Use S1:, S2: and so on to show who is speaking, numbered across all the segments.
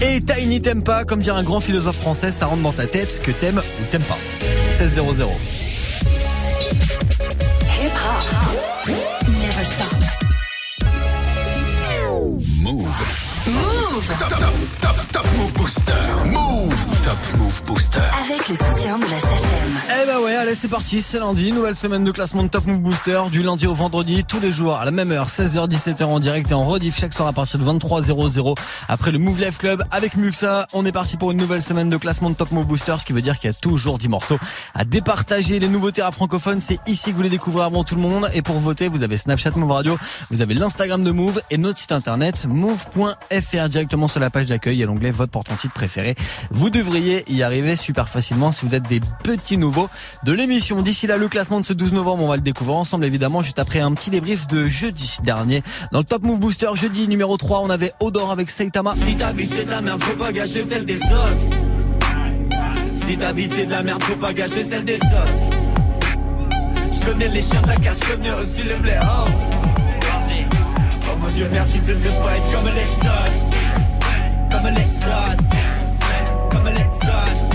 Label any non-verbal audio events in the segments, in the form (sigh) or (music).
S1: Et Tiny t'aime pas, comme dirait un grand philosophe français, ça rentre dans ta tête ce que t'aimes ou t'aimes pas. 16 0 0.
S2: Hip hop. Never stop.
S3: Move.
S2: Move
S3: Top, top, top, top Move Booster. Move. Top Move Booster.
S2: avec le soutien de la
S1: allez c'est parti, c'est lundi, nouvelle semaine de classement de Top Move Booster, du lundi au vendredi, tous les jours à la même heure, 16h, 17h en direct et en rediff chaque soir à partir de 23h00 après le Move Life Club avec Muxa. On est parti pour une nouvelle semaine de classement de Top Move Booster, ce qui veut dire qu'il y a toujours 10 morceaux à départager. Les nouveautés à francophones, c'est ici que vous les découvrez avant tout le monde. Et pour voter, vous avez Snapchat Move Radio, vous avez l'Instagram de Move et notre site internet move.fr directement sur la page d'accueil. Il y a l'onglet vote pour ton titre préféré. Vous devriez y arriver super facilement si vous êtes des petits nouveaux de l'émission. D'ici là, le classement de ce 12 novembre, on va le découvrir ensemble évidemment juste après un petit débrief de jeudi dernier. Dans le Top Move Booster, jeudi numéro 3, on avait Odor avec Saitama.
S4: Si ta vie c'est de la merde, faut pas gâcher celle des autres. Si ta vie c'est de la merde, faut pas gâcher celle des autres. Je connais les chiens de la casse, je connais aussi le blé. Oh. oh mon dieu, merci de ne pas être comme les autres. Comme les autres. Comme les autres.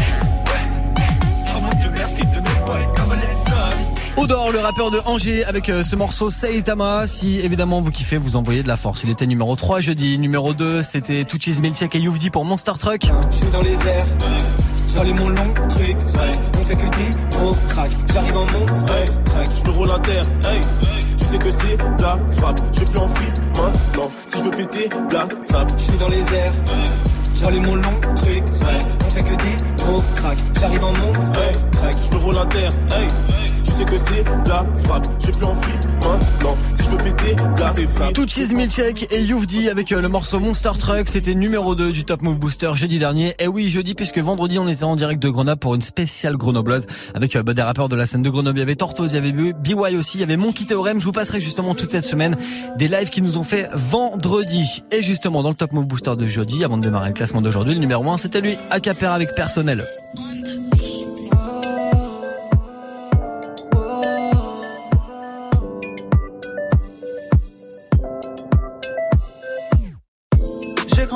S1: Odor, le rappeur de Angers, avec euh, ce morceau Saitama. Si évidemment vous kiffez, vous envoyez de la force. Il était numéro 3 jeudi. Numéro 2, c'était Tuchis Milchek et Youvdi pour Monster Truck.
S5: Je suis dans les airs, j'allume mon long truc. On fait que des gros crack. J'arrive en monstre truck.
S6: Je me roule à terre, hey. Tu sais que c'est de la frappe. Je plus en frite maintenant. Si je veux péter, de la sable.
S5: Je suis dans les airs, j'allume mon long truc. On fait que des gros crack. J'arrive en monstre.
S6: Je me roule à terre, hey. C'est la frappe. Je vais plus en frite maintenant. Si je veux péter, la sable.
S1: Tuchis Milchek et Youvdi avec euh, le morceau Monster Truck. C'était numéro 2 du Top Move Booster jeudi dernier. Et oui, jeudi, puisque vendredi, on était en direct de Grenoble pour une spéciale grenobloise avec euh, bah, des rappeurs de la scène de Grenoble. Il y avait Tortoise, il y avait BY aussi, il y avait Monkey Theorem. Je vous passerai justement toute cette semaine des lives qui nous ont fait vendredi. Et justement, dans le Top Move Booster de jeudi, avant de démarrer le classement d'aujourd'hui, le numéro 1, c'était lui, Acapera avec personnel.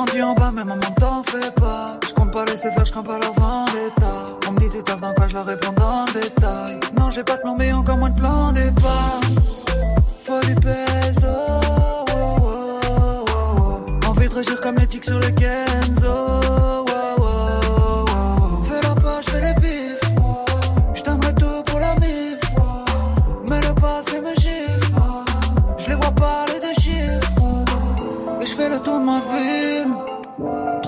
S7: Grandi en bas, mais maman t'en fais pas. Je compte pas laisser faire, je crains pas leur vendetta. On me dit tu taffes dans quoi, je leur réponds dans le détail. Non, j'ai pas de plan, mais encore moins de plan départ. Faut du peso. oh, oh, oh, oh. Envie de régir comme les tics sur le Kenzo.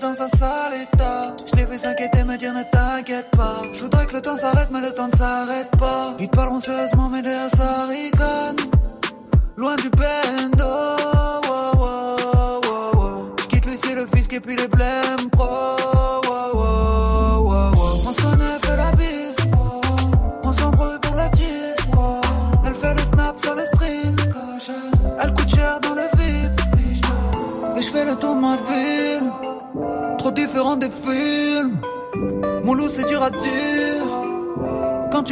S7: Dans un sale état. Je l'ai vu s'inquiéter, me dire ne t'inquiète pas. Je voudrais que le temps s'arrête, mais le temps ne s'arrête pas. Ils te parleront sérieusement, mais derrière ça ricane. Loin du bendo. wow, wow, wow, quitte Lucie, le fisc et puis les blèmes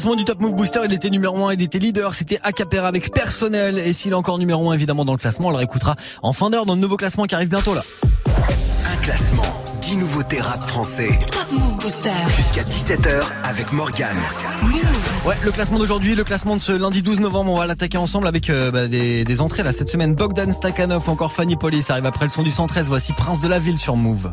S1: Classement du Top Move Booster, il était numéro 1, il était leader, c'était Acapera avec personnel. Et s'il est encore numéro 1 évidemment dans le classement, on le réécoutera en fin d'heure dans le nouveau classement qui arrive bientôt là.
S8: Un classement, 10 nouveautés rap français.
S4: Top Move Booster.
S8: Jusqu'à 17h avec Morgane.
S1: Ouais, le classement d'aujourd'hui, le classement de ce lundi 12 novembre, on va l'attaquer ensemble avec euh, bah, des, des entrées là cette semaine. Bogdan Stakhanov ou encore Fanny Polis arrive après le son du 113. Voici Prince de la Ville sur Move.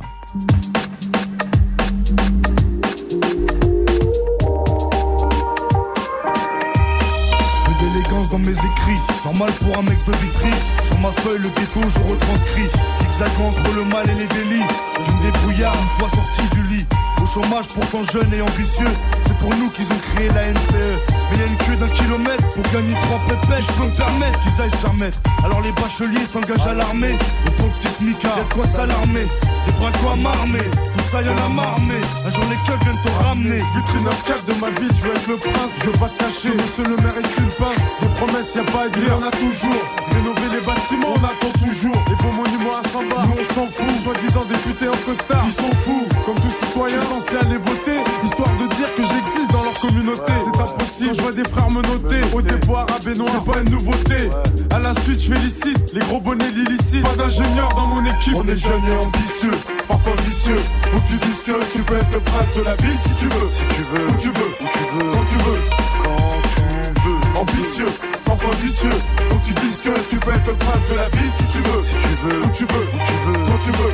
S9: Mes écrits, normal pour un mec de vitry. Sur ma feuille, le ghetto, je retranscris. Zigzagant entre le mal et les délits. Je me débrouillard une fois sorti du lit. Au chômage, pourtant jeune et ambitieux. C'est pour nous qu'ils ont créé la NPE. Mais y a une queue d'un kilomètre pour gagner trois pépettes. Je peux me permettre qu'ils aillent se. Alors les bacheliers s'engagent à l'armée. Et pour le petit y'a de quoi s'alarmer. Les bras quoi m'armer, tout ça y'en a marmé. Un jour les keufs viennent te ramener. Vitrine 4 de ma ville, je veux être le prince. Je veux pas te cacher, monsieur le maire est une pince. Des promesses, y'a pas à dire, on a toujours. Rénover les bâtiments, on attend toujours. Les faux monuments à 100 bas, nous on s'en fout. Soi-disant députés en costard, ils sont fous. Comme tout citoyen censé aller voter, histoire de dire que j'existe dans leur communauté. C'est impossible, je vois des frères me noter. Au départ à Benoît, c'est pas une nouveauté. À la suite, je félicite les gros bonnets l'illicite. Pas d'ingénieur dans mon équipe, on est jeunes et ambitieux. Parfois vicieux, faut que tu dises que tu peux être le prince de la ville si tu veux. Si tu veux, où tu veux, où tu veux, quand tu veux, quand tu veux. Ambitieux, parfois vicieux, faut que tu dises que tu peux être le prince de la ville si tu veux. Si tu veux, où tu veux, où tu veux, quand tu veux.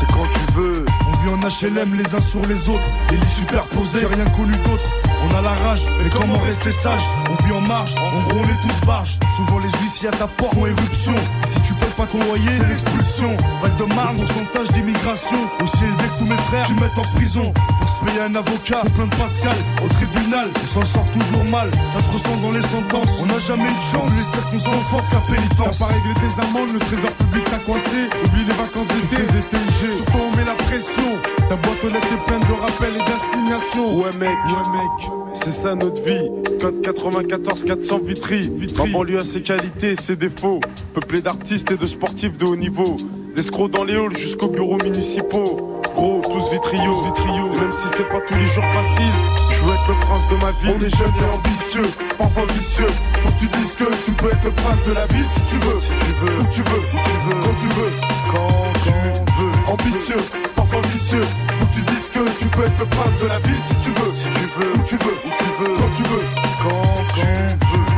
S9: C'est quand tu veux. On vit en HLM les uns sur les autres, les lits superposés, j'ai rien connu d'autre. On a la rage, mais comment rester sage On vit en marge, en gros on est tous barges. Souvent les huissiers à ta porte font éruption. Si tu payes pas ton loyer, c'est l'expulsion. Val de Marne, pourcentage d'immigration. Aussi élevé que tous mes frères qui mettent en prison. Pour se payer un avocat, pour plein de Pascal. Au tribunal, on s'en sort toujours mal. Ça se ressent dans les sentences. On n'a jamais eu de chance. Les circonstances fortes qu'à pénitence. T'as pas réglé tes amendes, le trésor public t'a coincé. Oublie les vacances d'été, des TIG. Surtout on met la pression. Ta boîte aux lettres est pleine de rappels et d'assignations. Ouais mec, ouais mec. C'est ça notre vie. Code 94 400 Vitry. Vitry. En banlieue à ses qualités ses défauts. Peuplé d'artistes et de sportifs de haut niveau. D'escrocs dans les halls jusqu'aux bureaux municipaux. Gros, tous vitriaux. vitriaux. Même si c'est pas tous les jours facile, je veux être le prince de ma ville. On est jeunes et ambitieux, parfois vicieux. Faut que tu dises que tu peux être le prince de la ville si tu veux. Si tu veux, où tu veux, où tu veux, quand tu veux, quand tu veux. Ambitieux, parfois vicieux. Faut que tu dises que tu peux être le prince de la ville si tu veux. Si tu veux, où tu veux, où tu veux, quand tu veux, quand tu veux.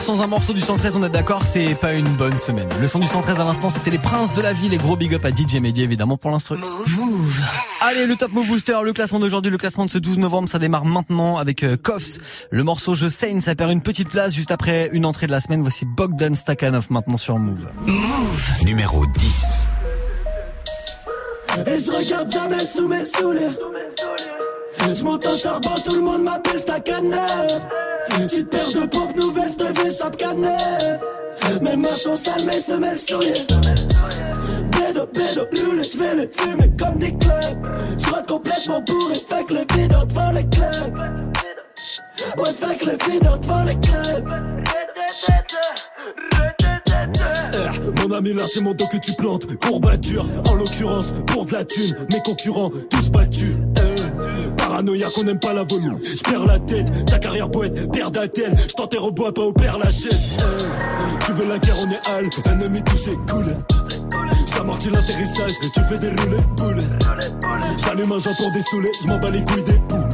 S1: Sans un morceau du 113, on est d'accord, c'est pas une bonne semaine. Le son du 113 à l'instant, c'était les princes de la ville et gros big up à DJ Mehdi évidemment pour l'instru.
S4: Move.
S1: Allez, le Top Move Booster, le classement d'aujourd'hui, le classement de ce 12 novembre, ça démarre maintenant avec euh, Koffs. Le morceau Je saigne, ça perd une petite place juste après une entrée de la semaine. Voici Bogdan Stakhanov maintenant sur Move.
S8: Numéro 10.
S10: Et je regarde jamais sous mes souliers. Je monte au charbon, tout le monde m'appelle Stakhanov. Petite paire de pompes nouvelles, je devais chape canef. Mes mains sont sales, mes semelles souillées. Pédo, pédo, lulé, je vais les fumer comme des clubs. Je complètement bourré, fait que les videurs devant les clubs. Ouais, fait que les videurs devant les clubs. Eh, Mon ami là c'est mon dos que tu plantes Courbature en l'occurrence pour de la thune Mes concurrents tous battus Paranoïa qu'on aime pas la volume J'perds la tête, ta carrière poète Père d'Athènes, j't'enterre au bois pas au père Lachaise Eh, Tu veux la guerre on est hal Ennemi touché cool J'amortis l'atterrissage Tu fais des roulés poules J'allume un pour dessouler J'm'en bats les couilles des poules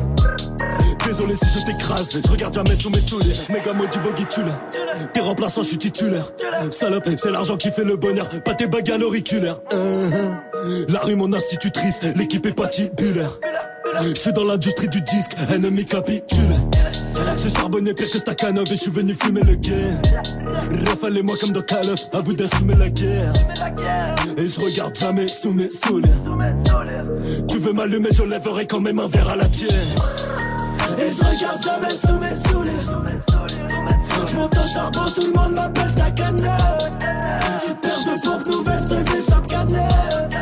S10: Désolé si je t'écrase, je regarde jamais sous mes souliers. Méga maudit boggy tu. T'es remplaçant, je suis titulaire. Salope, c'est l'argent qui fait le bonheur, pas tes bagues à l'auriculaire. Uh-huh. La rue, mon institutrice, l'équipe est patibulaire. Je suis dans l'industrie du disque, ennemi capitule. Ce charbonné pire que Stakhanov et je suis venu fumer le guerre. Rafale moi comme dans Call of, à vous d'assumer la guerre. Et je regarde jamais sous mes souliers. Tu veux m'allumer, je lèverai quand même un verre à la tienne. Et je regarde jamais sous mes souliers. Je monte au charbon, tout le monde m'appelle Stakhanov. Tu perds de pompes nouvelles, je te chape canette.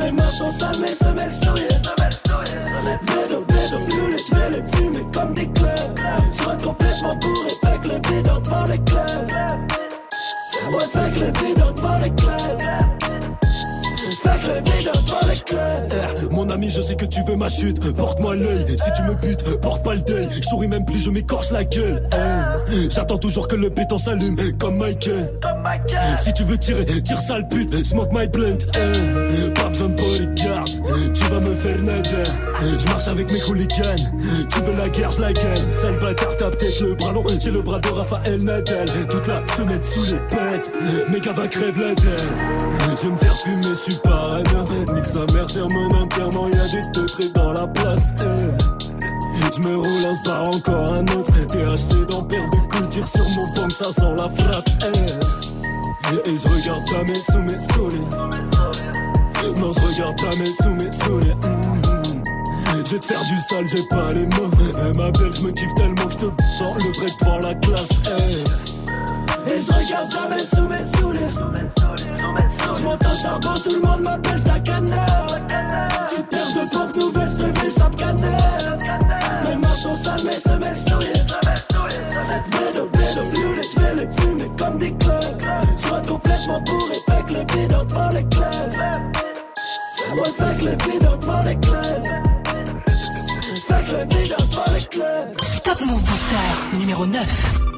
S10: Mes mains sont sales, mes semelles souillées. Bédo, bédo, brûlé, je vais les fumer comme des clubs. Sois complètement bourré, fait que les videurs devant les clubs. Ouais, fait que les videurs devant les clubs. Fait les clubs. Eh, mon ami, je sais que tu veux ma chute. Porte-moi l'œil, si tu me butes, porte pas le deuil. Je souris même plus, je m'écorche la gueule. Eh, J'attends toujours que le béton s'allume, comme Michael. Si tu veux tirer, tire sale pute, smoke my blunt. eh. Pas besoin de bodyguard, tu vas me faire nader. Je marche avec mes hooligans, tu veux la guerre, je la gagne. Sale bâtard, t'as peut-être le bras long, j'ai le bras de Raphaël Nadal. Toute la semaine sous les pètes, mes gars va crève la dalle. Je vais me faire fumer, je suis pas un Nique sa mère sur mon enterrement, y'a des teutrés dans la place. eh. Je me roule un star, encore un autre. THC dans paire de coups, tire sur mon pomme, ça sent la frappe. eh. Et je regarde jamais sous mes souliers. Non, je regarde jamais sous mes souliers. Mhm. Je vais te faire du sale, j'ai pas les mots. Elle m'appelle, je me kiffe tellement que je te dans le vrai devant la classe. Et je regarde jamais sous mes souliers. Je monte au charbon, tout le monde m'appelle Stakhanov. Tu perds de pompes nouvelles, je te fais chape canette. Mes mains sont sales, mes semelles souillées. Bédo, bédo, je vais les fumer comme des clubs. Sois complètement bourré, fait que les videurs devant les clubs. Ouais, fait que les videurs devant les clubs. Fait que les videurs devant les clubs.
S4: Top Move Booster numéro 9.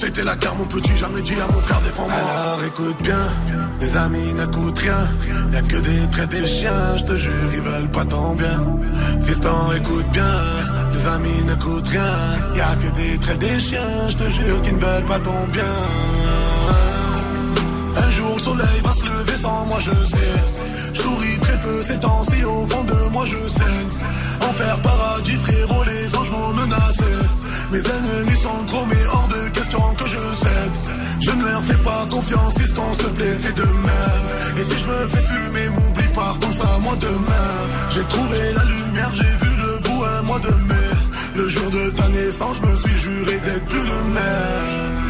S8: C'était la guerre, mon petit, jamais dit à mon frère défends-moi. Alors écoute bien, les amis n'écoutent rien. Y'a que des traits des chiens, je te jure, ils veulent pas ton bien. Fiston, écoute bien, les amis n'écoutent rien. Y'a que des traits des chiens, je te jure, qu'ils ne veulent pas ton bien. Un jour le soleil va se lever sans moi je sais. Je souris très peu ces temps-ci au fond de moi je saigne Enfer paradis frérot les anges m'ont menacé. Mes ennemis sont trop mais hors de question que je cède. Je ne leur fais pas confiance si s'il te plaît fais de même. Et si je me fais fumer m'oublie pas pense à moi demain. J'ai trouvé la lumière j'ai vu le bout un mois de mai. Le jour de ta naissance je me suis juré d'être plus le même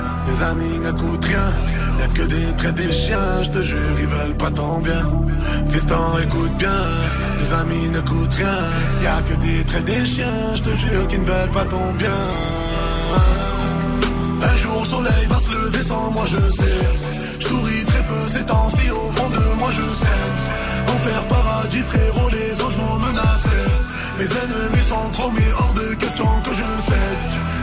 S8: les amis n'écoutent rien. Y'a que des traits des chiens, je te jure, ils veulent pas ton bien. Fiston, écoute bien, les amis n'écoutent rien. Y'a que des traits des chiens, je te jure, qu'ils ne veulent pas ton bien. Un jour le soleil va se lever sans moi je sais Je souris très peu ces temps-ci au fond de moi je sais Enfer paradis frérot les anges m'ont menacé Mes ennemis sont trop mais hors de question que je cède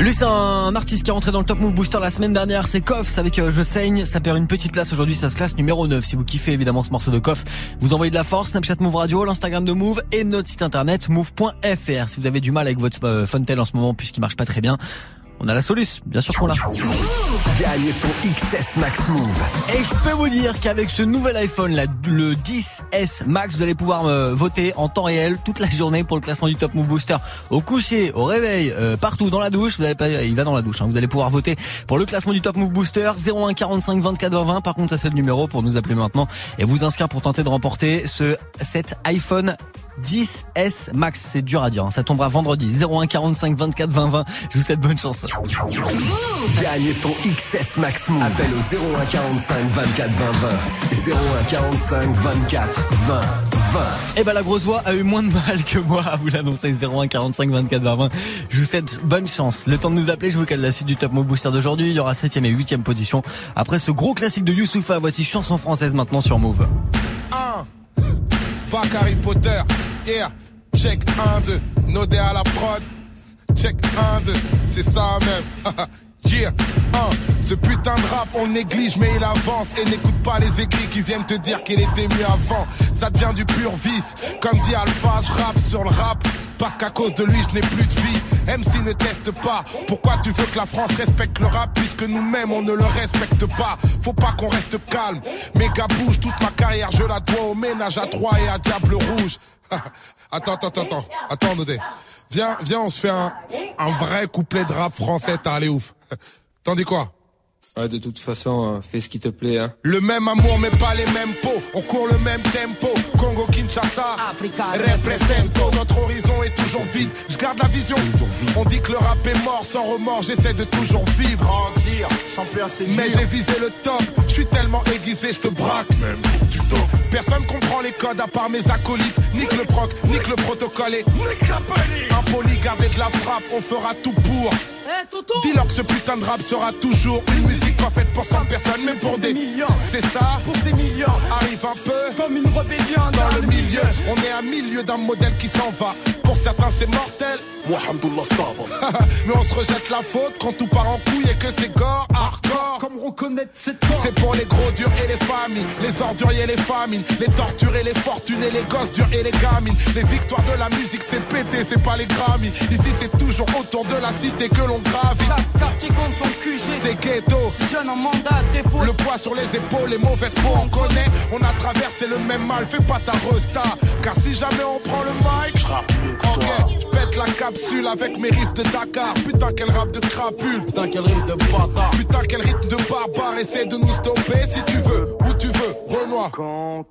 S1: Lui, c'est un artiste qui est rentré dans le Top Move Booster la semaine dernière. C'est Koffs avec euh, Je saigne. Ça perd une petite place aujourd'hui. Ça se classe numéro 9. Si vous kiffez évidemment ce morceau de Koffs, vous envoyez de la force. Snapchat Move Radio, l'Instagram de Move et notre site internet move.fr. Si vous avez du mal avec votre euh, Fontel en ce moment puisqu'il marche pas très bien, on a la solution, bien sûr qu'on l'a.
S11: Gagne ton XS Max Move.
S1: Et je peux vous dire qu'avec ce nouvel iPhone, là, le 10S Max, vous allez pouvoir euh, voter en temps réel toute la journée pour le classement du Top Move Booster. Au coucher, au réveil, euh, partout, dans la douche, vous allez pas, il va dans la douche. Hein, vous allez pouvoir voter pour le classement du Top Move Booster 01 45 24 20. Par contre, ça c'est le numéro pour nous appeler maintenant et vous inscrire pour tenter de remporter ce cet iPhone 10S Max. C'est dur à dire. Hein. Ça tombera vendredi. 01 45 24 20 20. Je vous souhaite bonne chance.
S11: Gagne ton XS Max Move. Appelle au 01 45 24 20 20. 01 45 24 20 20.
S1: Et ben la grosse voix a eu moins de mal que moi à vous l'annoncer 01 45 24 20 20. Je vous souhaite bonne chance. Le temps de nous appeler, je vous cale la suite du Top Move Booster d'aujourd'hui. Il y aura 7 et 8 position. Après ce gros classique de Youssoufa, voici chanson française maintenant sur Move.
S12: 1. Pas Harry Potter. Yeah. Check 1, 2. Nodé à la prod. Check 1, 2. C'est ça même. (laughs) Yeah, 1. Ce putain de rap, on néglige, mais il avance. Et n'écoute pas les aigris qui viennent te dire qu'il était mieux avant. Ça devient du pur vice. Comme dit Alpha, je rappe sur le rap. Parce qu'à cause de lui, je n'ai plus de vie. MC ne teste pas. Pourquoi tu veux que la France respecte le rap puisque nous-mêmes on ne le respecte pas? Faut pas qu'on reste calme. Méga bouge, toute ma carrière, je la dois au ménage à Troyes et à Diable Rouge. (laughs) attends, attends, attends, attends, Nodé. Viens, viens, on se fait un, un vrai couplet de rap français, t'as allé ouf. (laughs) T'en dis quoi?
S13: Ouais, de toute façon, euh, fais ce qui te plaît. Hein.
S12: Le même amour, mais pas les mêmes pots. On court le même tempo. Congo, Kinshasa, represento. Notre horizon est toujours vide. Je garde la vision. On dit que le rap est mort sans remords. J'essaie de toujours vivre.
S14: Grandir, sans peur, c'est
S12: Mais j'ai visé le top. Je suis tellement aiguisé, je te braque.
S14: Même pour du top.
S12: Personne comprend les codes à part mes acolytes. Nique le proc, nique le protocole et impoli, garder de la frappe. On fera tout pour. Dis-leur que ce putain de rap sera toujours une musique pas faite pour 100 personnes, mais pour des
S14: millions.
S12: C'est ça
S14: Pour des millions.
S12: Arrive un peu
S14: Comme une rébellion
S12: dans le milieu. On est à milieu d'un modèle qui s'en va. Pour certains, c'est mortel.
S14: Mohamedullah Sava. (laughs)
S12: Mais on se rejette la faute quand tout part en couille et que c'est gore, hardcore.
S14: Comme reconnaître cette
S12: C'est pour les gros durs et les familles, les orduriers et les famines, les torturés, les fortunes et les gosses durs et les gamines. Les victoires de la musique, c'est pété, c'est pas les Grammy. Ici, c'est toujours autour de la cité que l'on gravit.
S14: Chaque quartier compte son QG.
S12: C'est ghetto.
S14: Si jeune en mandat dépôt.
S12: Le poids sur les épaules, les mauvaises peaux, on connaît. On a traversé le même mal, fais pas ta resta. Car si jamais on prend le mic,
S14: Je
S12: je pète la capsule avec mes riffs de Dakar. Putain, quel rap de crapule.
S14: Putain, quel rythme de bâtard.
S12: Putain, quel rythme de barbare. Essaie de nous stopper si tu veux,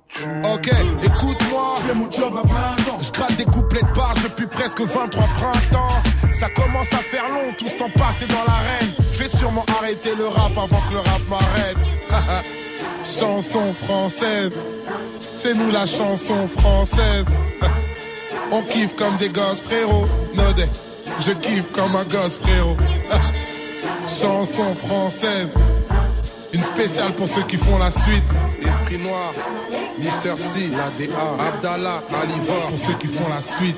S12: tu. Ok, écoute-moi.
S14: Je fais mon job à plein temps.
S12: Je gratte des couplets de barge depuis presque 23 printemps. Ça commence à faire long, tout ce temps passé dans l'arène. Je vais sûrement arrêter le rap avant que le rap m'arrête. (laughs) chanson française, c'est nous la chanson française. (laughs) On kiffe comme des gosses, frérot. Nodé, je kiffe comme un gosse, frérot. (laughs) chanson française. Une spéciale pour ceux qui font la suite. Esprit Noir, Mister C, la DA, Abdallah, Aliva, pour ceux qui font la suite.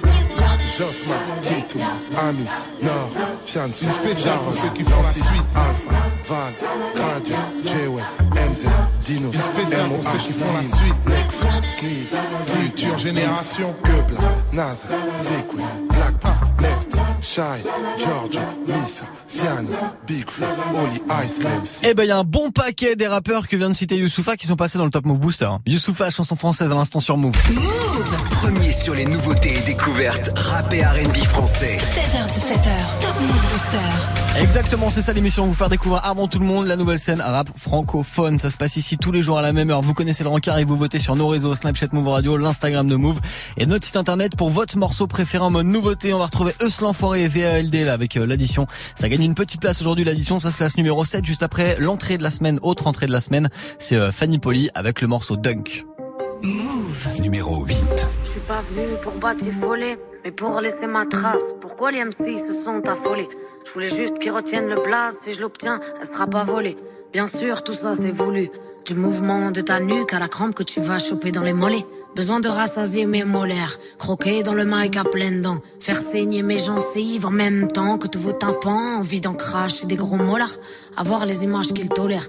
S12: Josma, Tito, Ami, Nord, Fian, une spéciale pour ceux qui font la suite. Alpha, Val, Gradio, J-Way, MZ, Dino, une spéciale pour ceux qui font la suite. Nekfeu, Sneeze, Future Génération, Quebla, Naz, Zekwe, Black Pop, Left, Shy, George, Missa, Sian, Big Flo, Oli, Ice.
S1: Eh ben, il y a un bon paquet des rappeurs que vient de citer Youssoufa qui sont passés dans le Top Move Booster. Youssoufa, chanson française à l'instant sur Move.
S11: Premier sur les nouveautés et découvertes rap et R&B français.
S4: 7h17h, Top Move Booster.
S1: Exactement, c'est ça l'émission, vous faire découvrir avant tout le monde la nouvelle scène rap francophone. Ça se passe ici tous les jours à la même heure. Vous connaissez le rencard et vous votez sur nos réseaux Snapchat Move Radio, l'Instagram de Move et notre site internet pour votre morceau préféré en mode nouveauté. On va retrouver Eus et VALD là avec euh, l'addition. Ça gagne une petite place aujourd'hui l'addition, ça se classe numéro 7 juste après l'entrée de la semaine, autre entrée de la semaine. C'est euh, Fanny Poli avec le morceau Dunk.
S11: Numéro 8.
S15: Je suis pas venu pour batifoler, mais pour laisser ma trace. Pourquoi les MC se sont affolés? Je voulais juste qu'ils retiennent le blaze. Si je l'obtiens, elle sera pas volée. Bien sûr, tout ça c'est voulu. Du mouvement de ta nuque à la crampe que tu vas choper dans les mollets. Besoin de rassasier mes molaires. Croquer dans le mic à pleines dents. Faire saigner mes gencives en même temps que tous vos tympans. Envie d'en cracher des gros molars. Avoir les images qu'ils tolèrent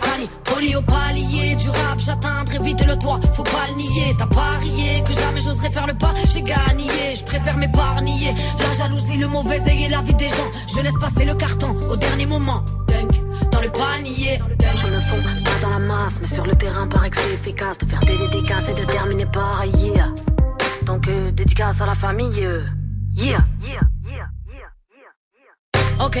S15: Fanny, poli au palier du rap, j'atteins très vite le toit, faut pas le nier. T'as parié que jamais j'oserais faire le pas, j'ai gagné, je préfère m'épargner. La jalousie, le mauvais œil et la vie des gens, je laisse passer le carton au dernier moment. dans le panier. Je me fonds pas dans la masse, mais sur le terrain, paraît que c'est efficace de faire des dédicaces et de terminer par yeah. Donc, euh, dédicace à la famille, euh, yeah. yeah. Ok.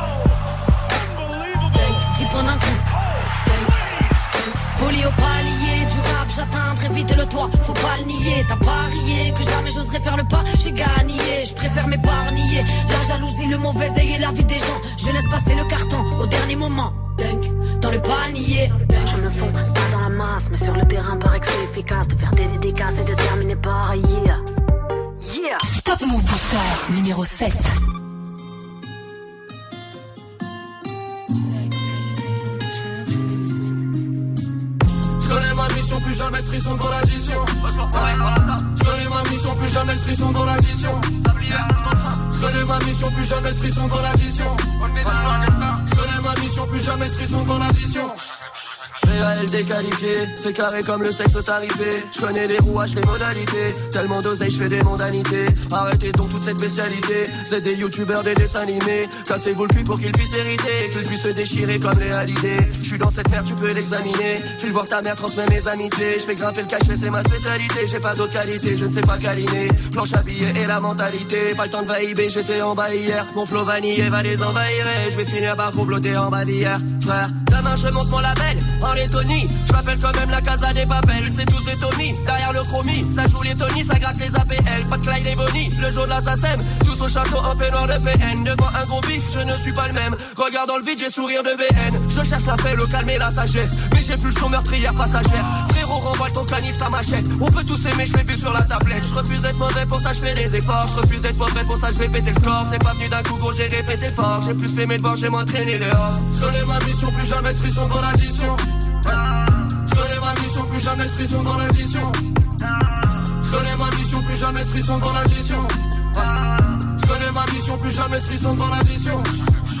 S15: Dix points d'un coup. Poli au palier du rap, j'atteins très vite le toit, faut pas le nier. T'as parié que jamais j'oserais faire le pas, j'ai gagné, je préfère m'épargner. La jalousie, le mauvais œil et la vie des gens, je laisse passer le carton au dernier moment. Dunk, dans le panier. Je me fonds pas dans la masse, mais sur le terrain, paraît que c'est efficace de faire des dédicaces et de terminer par yeah. Yeah!
S4: Top Move Booster numéro 7.
S16: Jamais de frisson dans l'addition. Je connais ma mission, plus jamais de frisson dans l'addition. Je connais ma mission, plus jamais de frisson dans l'addition. Je connais ma mission, plus jamais de frisson dans l'addition.
S17: C'est carré comme le sexe tarifé. Je connais les rouages, les modalités. Tellement d'oseille, je fais des mondanités. Arrêtez donc toute cette bestialité. C'est des youtubeurs, des dessins animés. Cassez-vous le cul pour qu'ils puissent hériter. Qu'ils puissent se déchirer comme les halidés. Je suis dans cette merde, tu peux l'examiner. File voir ta mère, transmets mes amitiés. Je fais grimper le cachet, c'est ma spécialité. J'ai pas d'autre qualité, je ne sais pas câliner. Planche à billets et la mentalité. Pas le temps de vaïber, j'étais en bas hier. Mon flow vanillé va les envahir. Je vais finir par comploter en bas d'hier. Frère, demain je monte mon label. Lettonie, je m'appelle quand même la casa des papels. C'est tous des Tommy, derrière le chromie. Ça joue les Tony, ça gratte les APL. Pas de Clyde et Bonnie, le jour de l'assassin. Tous au château en peignoir de PN. Devant un gros bif, je ne suis pas le même. Regarde dans le vide, j'ai sourire de BN. Je cherche la paix, le calme et la sagesse. Mais j'ai plus le son meurtrière passagère. Frérot, renvoie ton canif, ta machette. On peut tous aimer, je vu sur la tablette. Je refuse d'être mauvais, pour ça je fais des efforts. Je refuse d'être mauvais, pour ça je vais péter score. C'est pas venu d'un coup, gros, j'ai répété fort. J'ai plus fait mes devoirs, j'ai m'entraîné dehors.
S16: Je connais ma mission, plus jamais de frisson dans l'addition. Je connais ma mission, plus jamais de frisson dans l'addition. Je connais ma mission, plus jamais de frisson dans l'addition. Je connais ma mission, plus jamais de frisson dans l'addition.
S18: VALD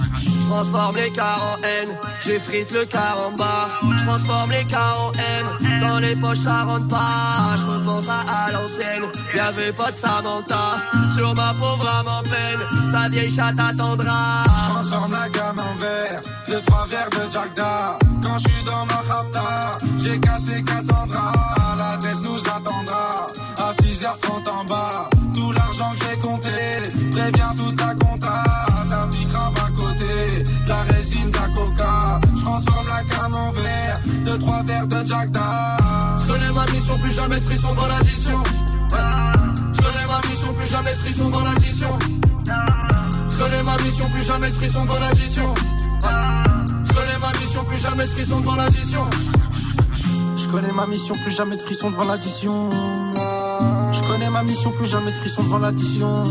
S17: Transforme les cars en haine, j'effrite le car en bar. Je transforme les cars en haine, dans les poches ça rentre pas. Je repense à, à l'ancienne, y'avait pas de Samantha. Sur ma pauvre âme en peine, sa vieille chatte attendra.
S18: Je transforme la gamme en verre, deux trois verres de Jack. Quand je suis dans ma rapta, j'ai cassé Cassandra. La tête nous attendra, à 6h30 en bas. Tout l'argent que j'ai compté, préviens toute la compta. Deux trois verres de Jack. Je connais ma mission, plus jamais de frisson dans l'addition. Je connais ma mission, plus jamais de frisson dans l'addition. Je connais ma mission, plus jamais de dans l'addition. Je connais ma mission, plus jamais de frisson devant l'addition. Je connais ma mission, plus jamais de frisson devant l'addition. Je connais ma mission, plus jamais de frisson devant l'addition.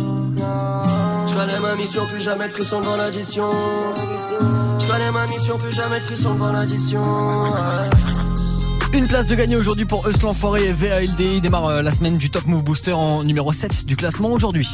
S17: Je connais ma mission, plus jamais de frisson devant l'addition. Je connais ma mission, plus jamais de frisson devant l'addition.
S1: Une place de gagner aujourd'hui pour Eus l'Enfoiré et VALD. Il démarre euh, la semaine du Top Move Booster en numéro 7 du classement aujourd'hui.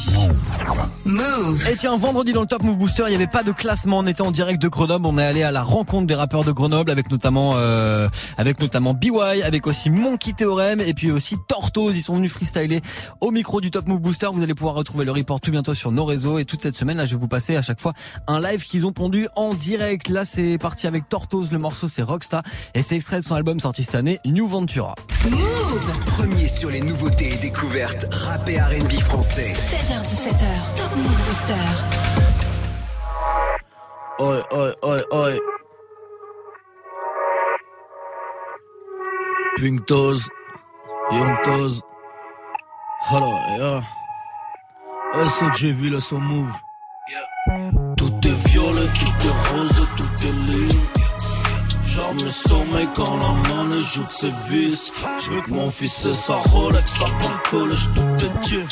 S4: Move.
S1: Et tiens, vendredi dans le Top Move Booster, il n'y avait pas de classement. On était en direct de Grenoble. On est allé à la rencontre des rappeurs de Grenoble avec notamment, euh, avec notamment BY, avec aussi Monkey Theorem et puis aussi Tortoise. Ils sont venus freestyler au micro du Top Move Booster. Vous allez pouvoir retrouver le report tout bientôt sur nos réseaux. Et toute cette semaine, là, je vais vous passer à chaque fois un live qu'ils ont pondu en direct. Là, c'est parti avec Tortoise. Le morceau, c'est Rockstar. Et c'est extrait de son album sorti cette année, New Ventura.
S4: Move.
S11: Premier sur les nouveautés et découvertes rap et R&B français.
S4: 16h17h. Top Move Booster.
S14: Oi, oi, oi, oi. Pink Toes, Young Toes. Hello, yeah. SOG le son move. Tout est violet, tout est rose, tout est ligne. J'arme le sommeil quand la monnaie joue de ses vices. Je veux que mon fils ait sa Rolex avant le collège, tout est Dieu.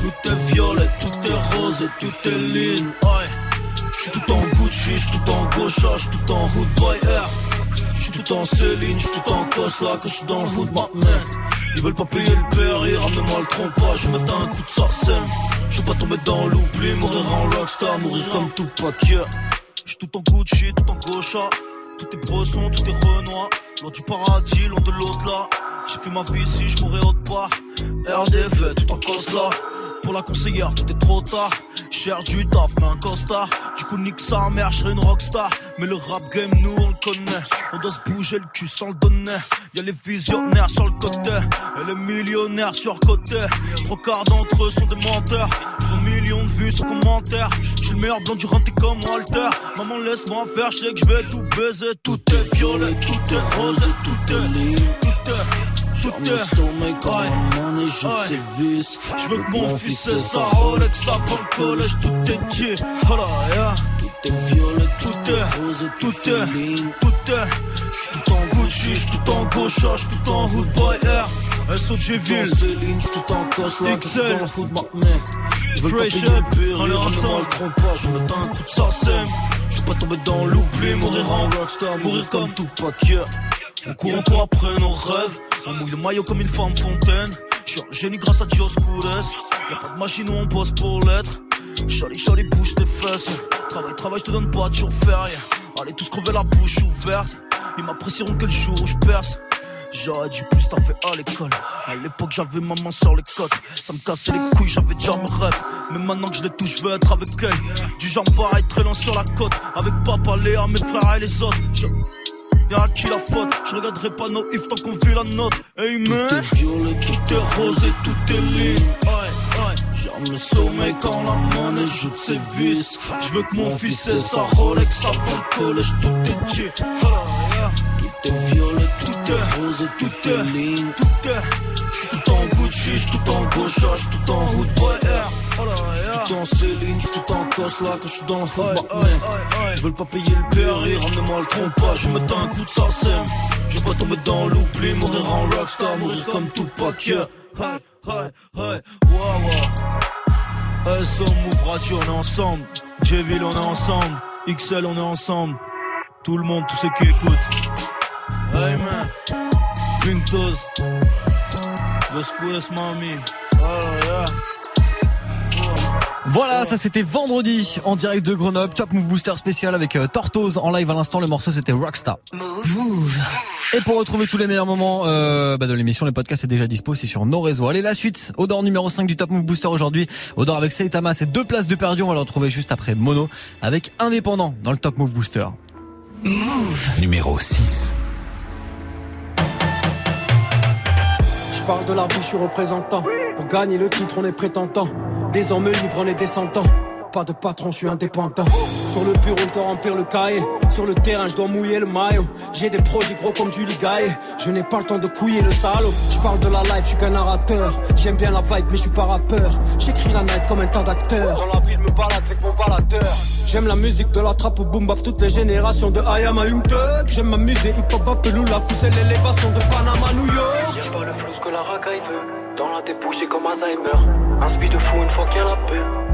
S14: Tout est violet, tout est rose et tout est ligne. Ouais. J'suis tout en Gucci, j'suis tout en Gaucha, j'suis tout en Hood Boy Air. J'suis tout en Céline, j'suis tout en Cosla, que j'suis dans le Hood Batman. Ils veulent pas payer le péril, ramenez-moi le trompa, je mets un coup de sarcème. Je pas tomber dans l'oubli, mourir en rockstar, mourir comme tout paquet. J'suis tout en Gucci, tout en Gaucha. Tout est bresson, tout est renoir. Loin du paradis, loin de l'autre là. J'ai fait ma vie ici, je mourrai autre part. RDV, tout en Cosla. Pour la conseillère, tout est trop tard. Cherche du taf, mais un costard. Du coup, nique sa mère, je une rockstar. Mais le rap game, nous, on le connaît. On doit se bouger le cul sans le donner. Y'a les visionnaires sur le côté. Et les millionnaires sur côté. Trois quarts d'entre eux sont des menteurs. Ils millions de vues sur commentaires. Je suis le meilleur blanc du renté comme Walter. Maman, laisse-moi faire, je sais que je vais tout baiser. Tout est violet, tout est rose, tout est ligne. Tout est. Tout est sommeil monnaie ses vices. Je veux que mon fils ait sa Rolex avant le collège. Tout est Dieu. Oh là, yeah. Tout est violet, tout est rose, tout est ligne. Tout est. J'suis tout en Gucci, j'suis tout en Gaucha, j'suis tout en Hood Boy Air. SOG Ville.
S19: Céline, j'suis tout en Cosla,
S14: XL.
S19: pas
S14: Fresh up, on est ensemble.
S19: le trompa, je mets un coup de sarcème.
S14: Je veux pas tomber dans l'oubli, mourir en rockstar, mourir comme tout paquet. On court encore après nos rêves, on mouille le maillot comme une femme fontaine. Je suis un génie grâce à Dioscures. Y'a pas de machine où on bosse pour l'être. Charlie, Charlie, bouge tes fesses. Travail, travail, je te donne pas de jour férié. Allez tous crever la bouche ouverte. Ils m'apprécieront que le jour où je perce. J'aurais dû plus t'en faire à l'école. À l'époque, j'avais maman sur les côtes. Ça me cassait les couilles, j'avais déjà mes rêves. Mais maintenant que je les touche, je veux être avec elle. Du genre pareil, très lent sur la côte. Avec papa, Léa, mes frères et les autres. Y'a à qui la faute? Je regarderai pas nos ifs tant qu'on vit la note Hey man. Tout est violet, tout est rose et tout est ligne Ouais, ouais. J'aime le sommet quand la monnaie joue de ses vis Je veux que mon fils ait sa Rolex avant le collège Tout est cheap. Tout est violet, tout est rose et tout est ligne Tout est J'suis tout en Gucci, j'suis tout en Gaucha, j'suis tout en Hood Boy Air. J'suis tout en Céline, j'suis tout en Cos là quand j'suis dans le hood. Ils veulent pas payer le PRI, ramenez-moi le compas, je me mets un coup de sarsem. Je vais pas tomber dans l'oubli, mourir en rockstar, mourir comme Tupac, yeah. Hey, hey, hey, wow, wow. SO Move Radio, on est ensemble. J-Ville, on est ensemble. XL, on est ensemble. Tout le monde, tous ceux qui écoutent. Hey man, Oh yeah.
S1: Voilà, ça c'était vendredi en direct de Grenoble, Top Move Booster spécial avec euh, Tortoise en live à l'instant. Le morceau c'était Rockstar.
S4: Move.
S1: Et pour retrouver tous les meilleurs moments euh, bah, de l'émission, le podcast est déjà dispo, c'est sur nos réseaux. Allez, la suite, Odor numéro 5 du Top Move Booster aujourd'hui. Odor avec Saitama, c'est deux places de perdu. On va le retrouver juste après Mono avec Indépendant dans le Top Move Booster.
S4: Move.
S11: Numéro 6.
S19: Parle de la vie, je suis représentant. Pour gagner le titre, on est prétentant. Des hommes libres, on est descendants. Pas de patron, je suis indépendant. Sur le bureau, je dois remplir le cahier. Sur le terrain, je dois mouiller le maillot. J'ai des projets gros comme Julie Gaillet. Je n'ai pas le temps de couiller le salaud. Je parle de la life, je suis qu'un narrateur. J'aime bien la vibe, mais je suis pas rappeur. J'écris la night comme un tas d'acteurs. Dans la ville, me balade avec mon baladeur. J'aime la musique de la trappe au boom bap, toutes les générations de I am a Young Thug. J'aime m'amuser, hip hop, Apelula, pousser l'élévation de Panama, New York.
S20: La racaille veut. Dans la dépouille, j'ai comme Alzheimer. Un speed de fou une fois qu'il y a la paix.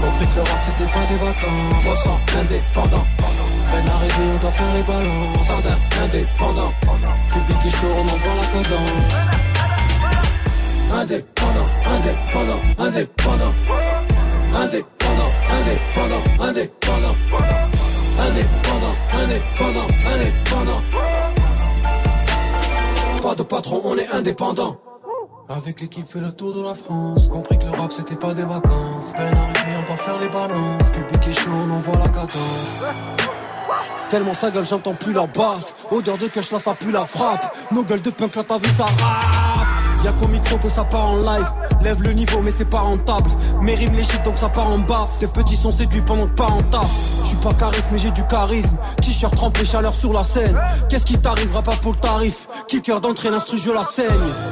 S19: Compris que l'Europe, c'était pas des vacances. On sent indépendant. Peine arrivée, on doit faire les balances. Sardin, indépendant. Public et chaud, on envoie la cadence. Indépendant, indépendant, indépendant. Indépendant, indépendant, indépendant. Indépendant, indépendant, indépendant. Pas de patron, on est indépendant. Avec l'équipe fait le tour de la France. Compris que le rap c'était pas des vacances. Peine arrivée on va faire les balances. Public est chaud on envoie la cadence. Tellement sa gueule j'entends plus la basse. Odeur de cash là ça pue la frappe. Nos gueules de punk là t'as vu ça Y'a qu'au micro que ça part en live. Lève le niveau mais c'est pas rentable. Mes rimes les chiffres donc ça part en bas. Tes petits sont séduits pendant que pas en taf. Je suis pas charisme mais j'ai du charisme. T-shirt trempé chaleur sur la scène. Qu'est-ce qui t'arrivera pas pour le tarif? Kicker d'entrée l'instru je la saigne.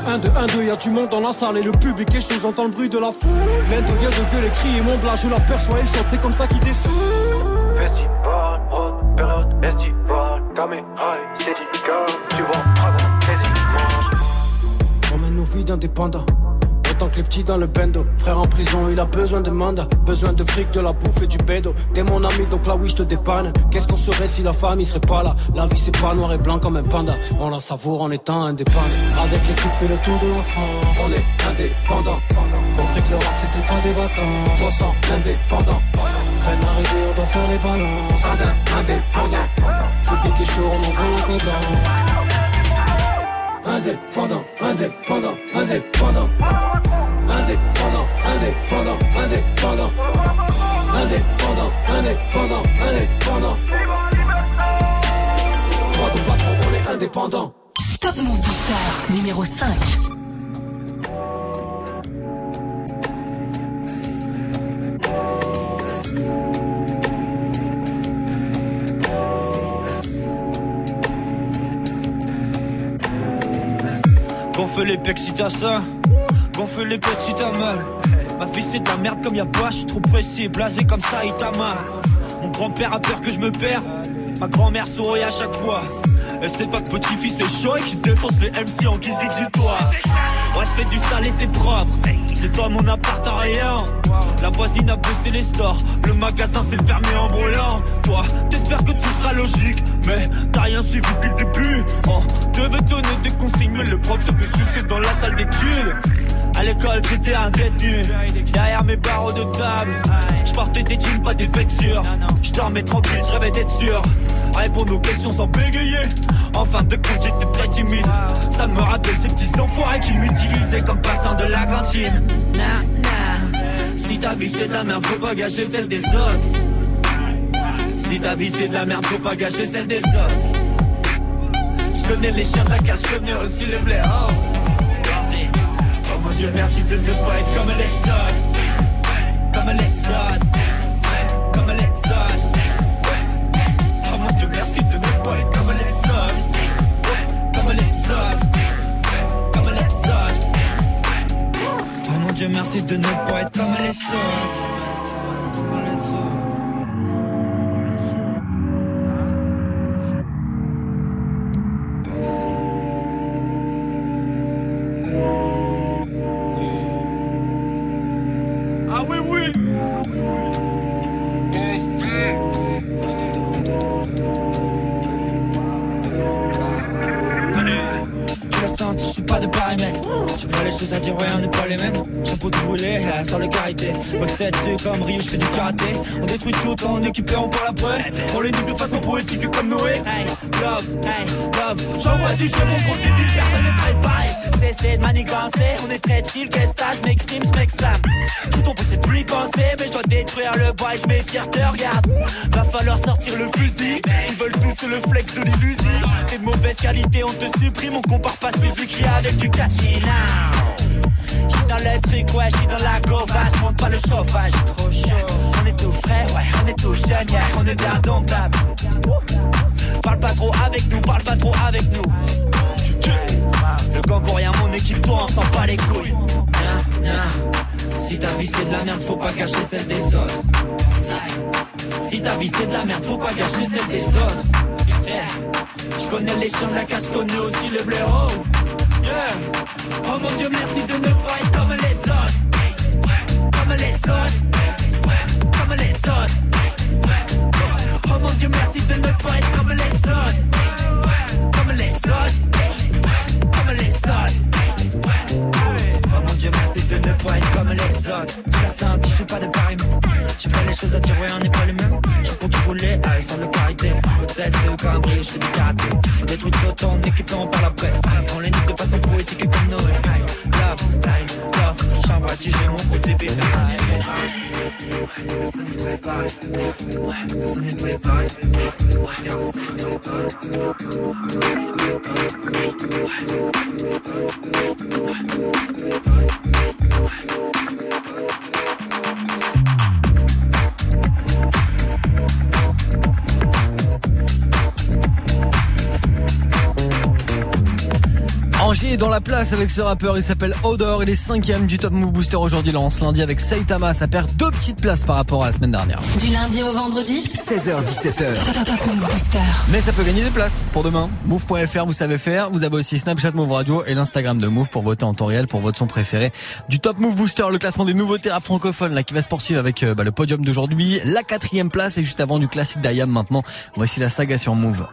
S19: 1 2 1 2 y'a du monde dans la salle. Et le public est j'entends le bruit de la foule. L'un devient de gueuler crier mon blas Je l'aperçois il saute c'est comme ça qu'il descend.
S20: Festival. Tu vois,
S19: d'indépendants. Autant que les petits dans le bendo. Frère en prison, il a besoin de mandat. Besoin de fric, de la bouffe et du bédo. T'es mon ami, donc là oui, je te dépanne. Qu'est-ce qu'on serait si la famille serait pas là? La vie, c'est pas noir et blanc comme un panda. On la savoure en étant indépendant. Avec l'équipe, fait le tour de la France. On est indépendant. Compris que l'Europe, c'était pas des vacances. On sent indépendant. Peine arrivée, on doit faire les balances. Indépendant. Public est chaud, on envoie la cadence. Indépendant, indépendant, indépendant. Indépendant, indépendant, indépendant. Indépendant, indépendant, indépendant. Pas de patron, on est indépendant.
S4: Top Move Booster numéro 5.
S14: Gonfle les pecs si t'as ça, gonfle les pecs si t'as mal. Ma fille c'est de la merde comme y'a pas, je suis trop pressé, blasé comme ça, il t'a mal. Mon grand-père a peur que je me perds, ma grand-mère sourit à chaque fois. Elle sait pas que petit-fils est chaud et qu'il défonce les MC en guise d'exutoire. Ouais, je fais du sale et c'est propre. Je nettoie mon appart à rien. La voisine a bossé
S21: c'est les stores. Le magasin s'est fermé en brûlant. Toi, t'espères que tout sera logique, mais t'as rien suivi depuis le début. On devait donner des consignes, mais le prof se fait sucer dans la salle d'études. À l'école, j'étais un détenu. Derrière mes barreaux de table, je des jeans, pas des vêtures. Je dormais tranquille, je rêvais d'être sûr. À répondre aux questions sans bégayer. En fin de compte, j'étais très timide. Ça me rappelle ces petits enfoirés qui m'utilisaient comme passant de la cantine. Nah, nah. Si ta vie c'est de la merde, faut pas gâcher celle des autres. Si ta vie c'est de la merde, faut pas gâcher celle des autres. Je connais les chiens de la cache, je connais aussi le blé. Oh. Oh mon dieu, merci de ne pas être comme les autres. Comme les autres. Comme les autres. Dieu, merci de ne pas être comme les autres. Choses à dire, ouais on n'est les mêmes. Chapeau tout brûlé, euh, sans le karité Boxette, c'est comme Rio, je fais du karaté. On détruit tout en équipé, on parle après. On les nique de façon poétique comme Noé. Hey, love, hey, love. J'envoie du jeu, mon gros débile, personne n'est préparé Cessez de manigancer, on est très chill Qu'est-ce que je m'exprime, je m'exclame Je tombe c'est plus penser Mais je dois détruire le bois je m'étire, te regarde. Va falloir sortir le fusil. Ils veulent tous le flex de l'illusion T'es de mauvaise qualité, on te supprime On compare pas Suzuki avec du catchy now dans le truc, ouais, j'suis dans la gova J'monte pas le chauffage, trop chaud On est tout frais, ouais, on est tout jeune, yeah, on est bien domptable. Parle pas trop avec nous, parle pas trop avec nous Le gang rien, mon équipe, toi on s'en bat les couilles. Si ta vie c'est de la merde, faut pas gâcher celle des autres Si ta vie c'est de la merde, faut pas gâcher celle des autres. Je connais les chiens de la je connais aussi le blaireau. Oh mon dieu, merci de ne pas être comme les autres. Comme les autres. Comme les autres. Oh mon dieu, merci de ne pas être comme les autres. Comme les autres. Comme les autres. Oh mon dieu, merci de ne pas être comme les autres. Tu l'as senti, je suis pas de pareil. J'ai fait les choses à ouais, on n'est pas les mêmes. J'ai pour tout rouler, ah, sans le carité. Peut-être c'est au cambré, je fais du karaté. Détruit tout en parle après. On les nique de façon poétique comme. Hey, Love, hey, love. J'envoie j'ai mon coup n'est préparé. Personne n'est.
S1: Est dans la place avec ce rappeur, il s'appelle Odor, il est cinquième du Top Move Booster aujourd'hui, lance lundi avec Saitama, ça perd deux petites places par rapport à la semaine dernière.
S4: Du lundi au vendredi
S11: 16h17h.
S4: Top Move Booster.
S1: Mais ça peut gagner des places pour demain. Move.fr, vous savez faire. Vous avez aussi Snapchat Move Radio et l'Instagram de Move pour voter en temps réel pour votre son préféré du Top Move Booster, le classement des nouveautés rap francophones là qui va se poursuivre avec euh, bah, le podium d'aujourd'hui, la quatrième place et juste avant du classique d'Ayam maintenant. Voici la saga sur Move.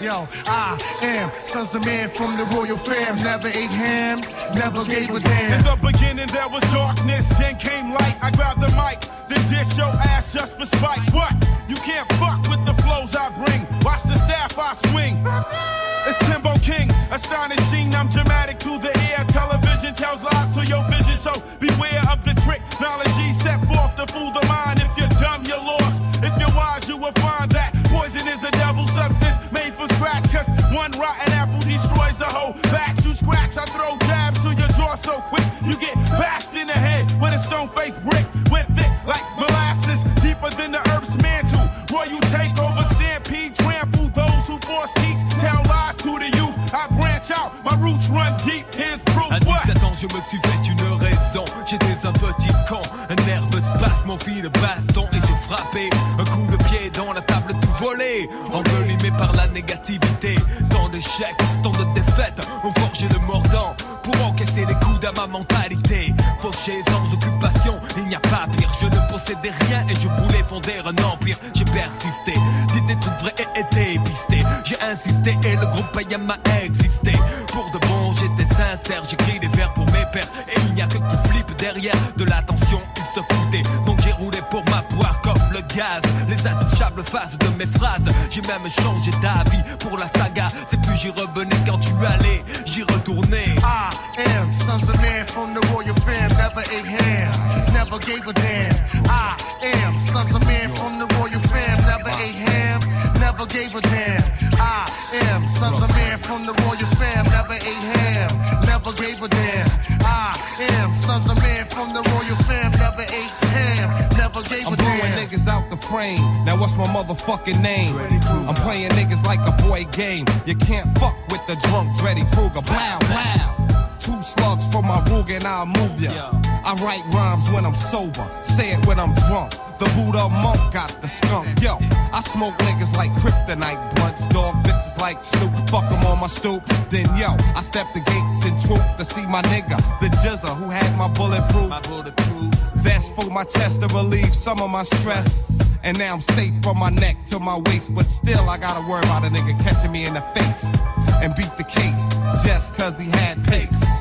S22: Yo, I am sons of man from the royal fam. Never ate ham, never gave a damn.
S12: In the beginning there was darkness, then came light. I grabbed the mic, then dish your ass just for spite. What? You can't fuck with the flows I bring. Watch the staff I swing. It's Timbo King, astonishing. I'm dramatic to the air. Television tells lies to your vision, so beware of the trick. Knowledge set forth to fool the
S23: de baston et j'ai frappé. Un coup de pied dans la table, tout volé. Envelimé par la négativité. Tant d'échecs, tant de défaites ont forgé le mordant pour encaisser les coups à ma mentalité. Fauché sans occupation, il n'y a pas pire. Je ne possédais rien et je voulais fonder un empire. J'ai persisté, dit des trucs vrais et été pisté. J'ai insisté et le groupe Ayama a Les intouchables faces de mes phrases. J'ai même changé d'avis pour la saga. C'est plus j'y revenais quand tu allais, j'y retournais.
S22: My motherfucking name? I'm playing niggas like a boy game. You can't fuck with the drunk Dreddy Kruger. Blow, blow. Two slugs for my rug and I'll move ya. I write rhymes when I'm sober, say it when I'm drunk. The Buddha monk got the skunk. Yo, I smoke niggas like kryptonite blunts, dog bitches like Snoop. Fuck 'em on my stoop. Then yo, I step the gates in troop to see my nigga, the Jizza who had my bulletproof. Vest for my chest to relieve some of my stress. And now I'm safe from my neck to my waist, but still I gotta worry about a nigga catching me in the face and beat the case just cause he had pace.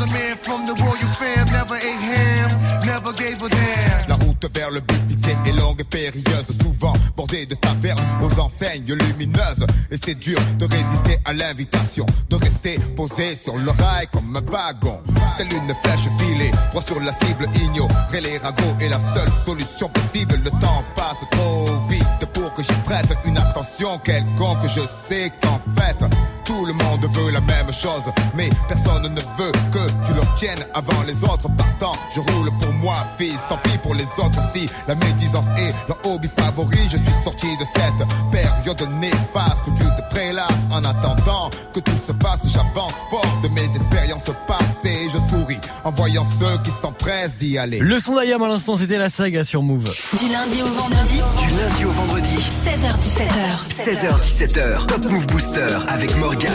S24: Am sons of man from the
S25: le but fixé est longue et périlleuse, souvent bordée de tavernes aux enseignes lumineuses. Et c'est dur de résister à l'invitation, de rester posé sur le rail comme un wagon. Telle une flèche filée, droit sur la cible, ignorer les ragots est la seule solution possible. Le temps passe trop vite pour que j'y prête une attention quelconque. Je sais qu'en fait, tout le monde veut la même chose, mais personne ne veut que tu l'obtiennes avant les autres. Partant, je roule pour moi, fils, tant pis pour les autres. La médisance est leur hobby favori, je suis sorti de cette période néfaste où tu te prélasses en attendant que tout se fasse. J'avance fort de mes expériences passées, je souris en voyant ceux qui s'empressent d'y aller.
S1: Le son d'Ayam à l'instant, c'était la saga sur Move.
S4: Du lundi au vendredi.
S11: Du lundi au vendredi.
S4: 16h17h.
S11: 16h17h. Top Move Booster avec Morgan.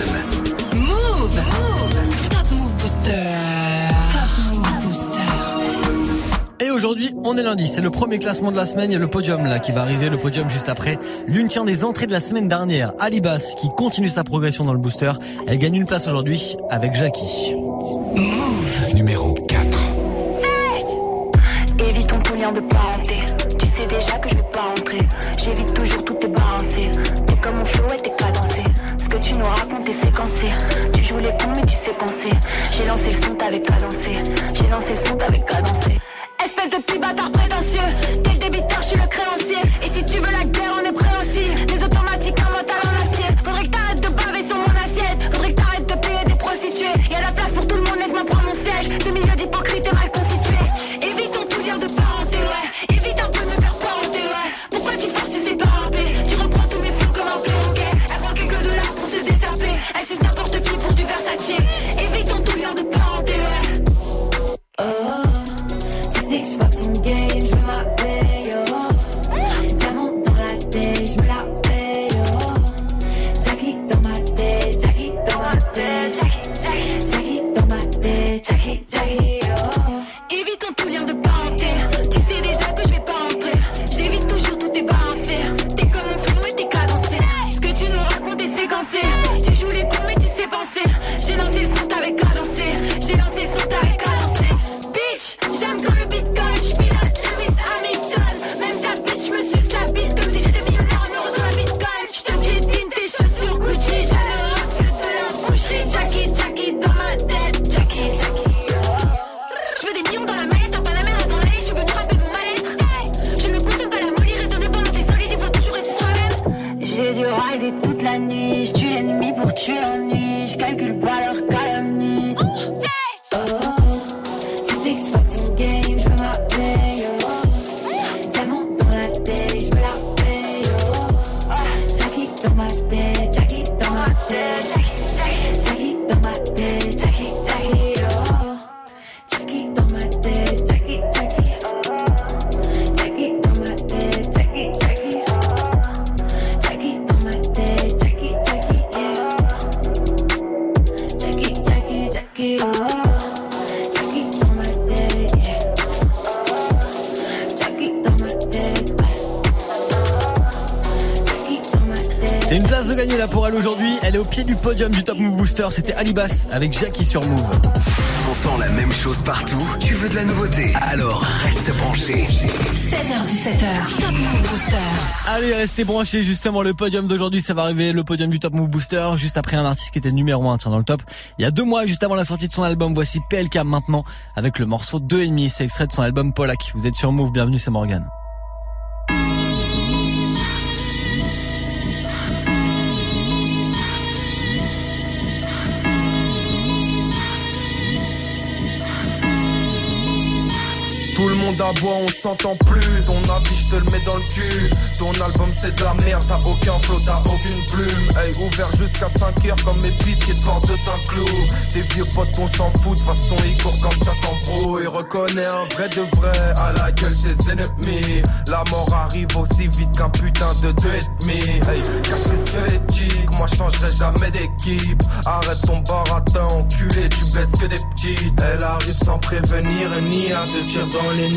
S1: Aujourd'hui, on est lundi, c'est le premier classement de la semaine, il y a le podium là qui va arriver, le podium juste après. L'une tient des entrées de la semaine dernière, Alibas qui continue sa progression dans le booster. Elle gagne une place aujourd'hui avec Jackie.
S4: Move.
S11: Numéro 4.
S26: Évitons tout lien de parenté. Tu sais déjà que je veux pas entrer. J'évite toujours tout tes balancé. T'es comme mon flow et t'es cadencé. Ce que tu nous racontes est séquencé. Tu joues les cons mais tu sais penser. J'ai lancé le son, t'avais cadencé. J'ai lancé le son, t'avais cadencé. Espèce de petit bâtard prétentieux. J'ai
S27: dû rider toute la nuit, je tue l'ennemi pour tuer l'ennui, je calcule pas leur
S1: podium du Top Move Booster. C'était Alibas avec Jackie sur Move.
S11: T'entends la même chose partout Tu veux de la nouveauté? Alors reste branché.
S4: 16h17h. Top Move Booster.
S1: Allez, restez branchés. Justement, le podium d'aujourd'hui, ça va arriver. Le podium du Top Move Booster, juste après un artiste qui était numéro 1 tiens, dans le top. Il y a deux mois, juste avant la sortie de son album, voici PLK maintenant avec le morceau 2,5. C'est extrait de son album Polak. Vous êtes sur Move. Bienvenue, c'est Morgan.
S28: Monde aboie, on s'entend plus. Ton avis, je te le mets dans le cul. Ton album, c'est de la merde. T'as aucun flow, t'as aucune plume. Hey, ouvert jusqu'à 5 heures comme biscuits de porte de Saint-Cloud. Des vieux potes, on s'en fout. De façon, ils courent quand ça s'embrouille. Reconnais un vrai de vrai à la gueule ses ennemis. La mort arrive aussi vite qu'un putain de deux et demi. Hey, casse les squelettiques. Moi, changerai jamais d'équipe. Arrête ton baratin, enculé. Tu blesses que des petites. Elle arrive sans prévenir ni à deux tirs dans les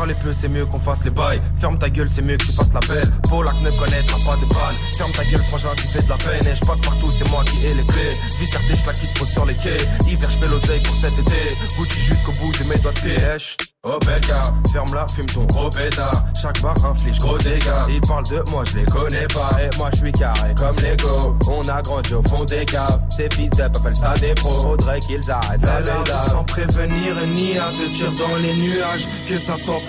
S28: Parler peu, c'est mieux qu'on fasse les bails. Ferme ta gueule, c'est mieux que tu fasses la belle. Polak ne connaîtra pas de balle. Ferme ta gueule, frangin, tu fais de la peine. Et je passe partout, c'est moi qui ai les clés. Vis des schlacs qui se posent sur les quais. Hiver, je fais l'oseille pour cet été. Gucci jusqu'au bout de mes doigts de pied. Eh. Oh Belka, ferme la, fume ton gros bêta. Chaque bar inflige gros dégâts. Ils parlent de moi, je les connais pas. Et moi, je suis carré comme Lego. On a grandi au fond des caves. Ces fils d'up appellent ça des pros. Faudrait qu'ils arrêtent la. Sans prévenir ni à deux tirs dans les nuages. Que ça soit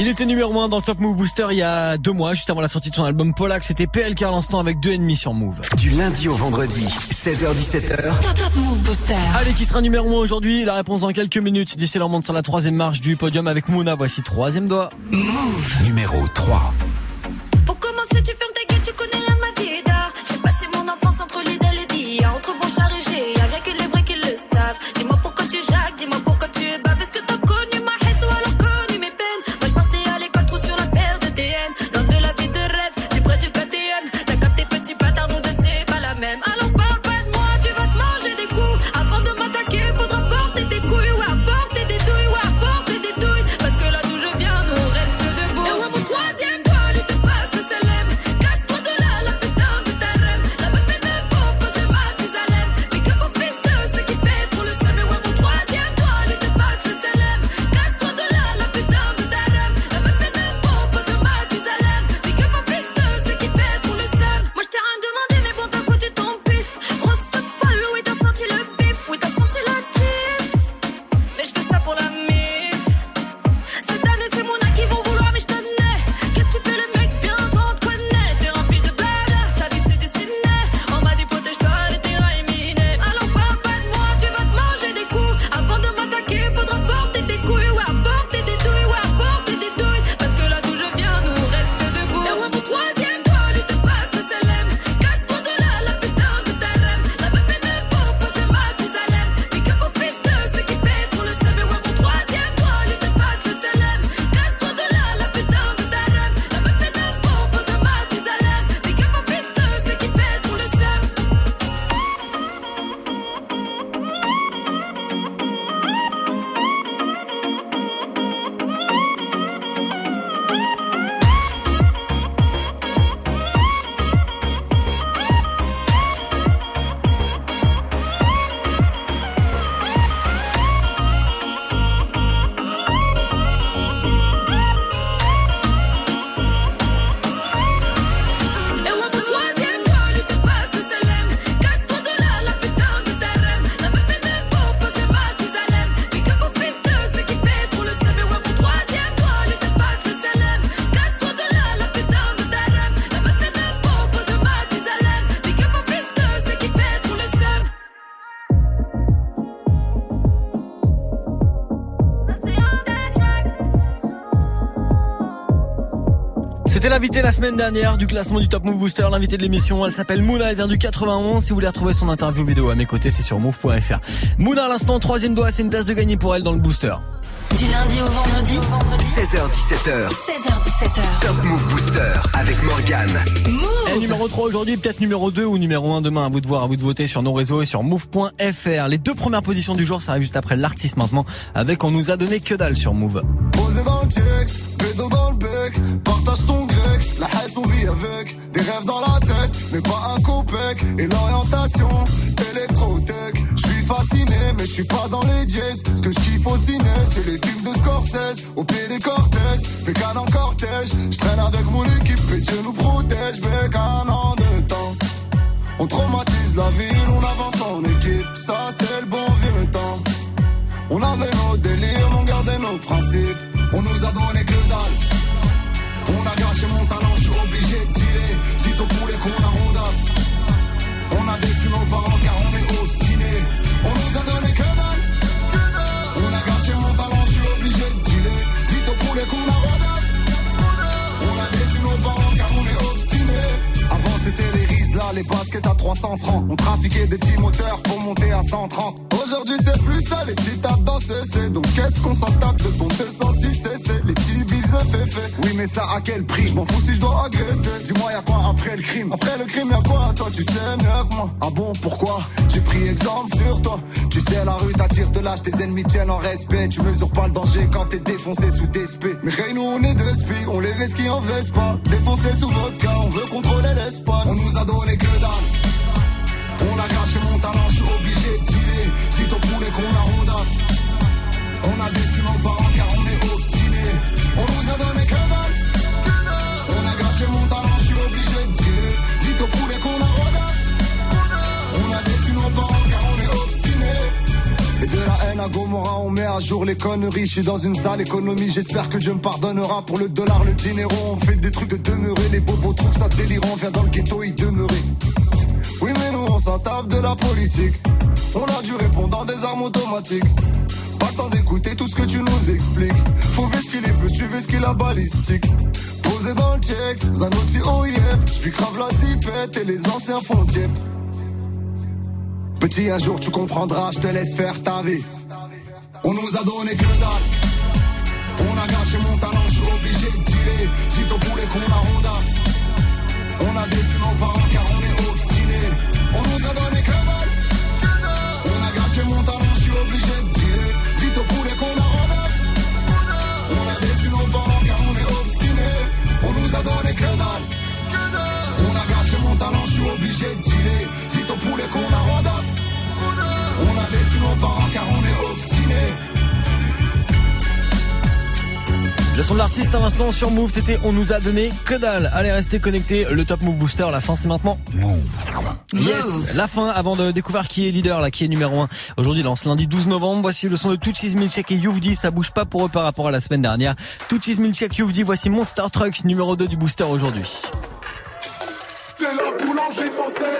S1: Il était numéro 1 dans le Top Move Booster il y a deux mois, juste avant la sortie de son album Polak. C'était PLK à l'instant avec deux ennemis sur Move.
S11: Du lundi au vendredi, 16h17h.
S4: Top Top Move Booster.
S1: Allez, qui sera numéro 1 aujourd'hui? La réponse dans quelques minutes. D'ici là, on monte sur la troisième marche du podium avec Mouna. Voici troisième doigt.
S4: Move.
S11: Numéro 3.
S26: Pour commencer, tu fermes ta
S1: l'invité la semaine dernière du classement du Top Move Booster, l'invité de l'émission. Elle s'appelle Mouna, elle vient du 91. Si vous voulez retrouver son interview vidéo à mes côtés, c'est sur move.fr. Mouna, à l'instant, troisième doigt, c'est une place de gagner pour elle dans le booster.
S4: Du lundi au vendredi
S11: 16h17h.
S4: 16h17h.
S11: Top Move Booster avec Morgane.
S1: Et numéro 3 aujourd'hui, peut-être numéro 2 ou numéro 1 demain. À vous de voir, à vous de voter sur nos réseaux et sur move.fr. Les deux premières positions du jour, ça arrive juste après l'artiste maintenant. Avec On nous a donné que dalle sur Move.
S16: Posé dans le check, bédo dans le bec, partage ton on vit avec, des rêves dans la tête, mais pas un copec, et l'orientation, électrotech, je suis fasciné, mais je suis pas dans les jazz, ce que je kiffe au ciné, c'est les films de Scorsese, au pied des cortèges, bécane en cortège, je traîne avec mon équipe, et Dieu nous protège, bécane en deux temps. On traumatise la ville, on avance en équipe, ça c'est le bon vieux temps. On avait nos délires, on gardait nos principes. On nous a donné que dalle. Gâché mon talent, je suis obligé de dealer. Si ton poulet qu'on a rondable. Les baskets à 300 francs. On trafiquait des petits moteurs pour monter à 130. Aujourd'hui c'est plus ça, les petits tapent dans CC. Donc qu'est-ce qu'on s'en tape de ton 206 CC Les petits bis le fait. Oui mais ça à quel prix? Je m'en fous si je dois agresser. Dis-moi y'a quoi après le crime? Après le crime y'a quoi? Toi tu sais mieux que moi. Ah bon pourquoi? J'ai pris exemple sur toi. Tu sais la rue t'attire de l'âge, tes ennemis tiennent en respect. Tu mesures pas le danger quand t'es défoncé sous DSP. Mais rien nous on est de respi, on les risque qui en veste pas. Défoncé sous cas, on veut contrôler l'Espagne. On nous a donné On a gâché mon talent, je suis obligé de dealer. Si ton poulet qu'on a ronda. On met à jour les conneries. Je suis dans une sale économie, j'espère que Dieu me pardonnera. Pour le dollar, le dinero, on fait des trucs de demeurer. Les bobos trouvent ça délirant, viens dans le ghetto y demeurer. Oui, mais nous, on s'en tape de la politique. On a dû répondre dans des armes automatiques. Pas le temps d'écouter tout ce que tu nous expliques. Faut ver ce qu'il est plus, tu veux ce qu'il a balistique. Posé dans le check, Zanotti, oh yeah. J'puis grave la zipette et les anciens font. Petit, un jour tu comprendras, je te laisse faire ta vie. On nous a donné que dalle. On a gâché mon talent, je suis obligé de dealer. Dis ton poulet qu'on a ronda. On a déçu nos parents car on est obstiné. On nous a donné que dalle. On a gâché mon talent, je suis obligé de dealer. Dis ton poulet qu'on a ronda. On a déçu nos parents car on est obstiné. On nous a donné que dalle. On a gâché mon talent, je suis obligé de dealer. Dis ton poulet qu'on a ronda. On a déçu nos parents car on est obstiné.
S1: Le son de l'artiste à l'instant sur Move, c'était On nous a donné que dalle. Allez, restez connectés. Le Top Move Booster, la fin c'est maintenant. Yes, la fin avant de découvrir qui est leader, là, qui est numéro 1. Aujourd'hui, lance lundi 12 novembre. Voici le son de Touchis Milchek et Youvdi. Ça bouge pas pour eux par rapport à la semaine dernière. Touchis Milchek, Youvdi. Voici Monster Truck, numéro 2 du Booster aujourd'hui.
S16: C'est la boulangerie française.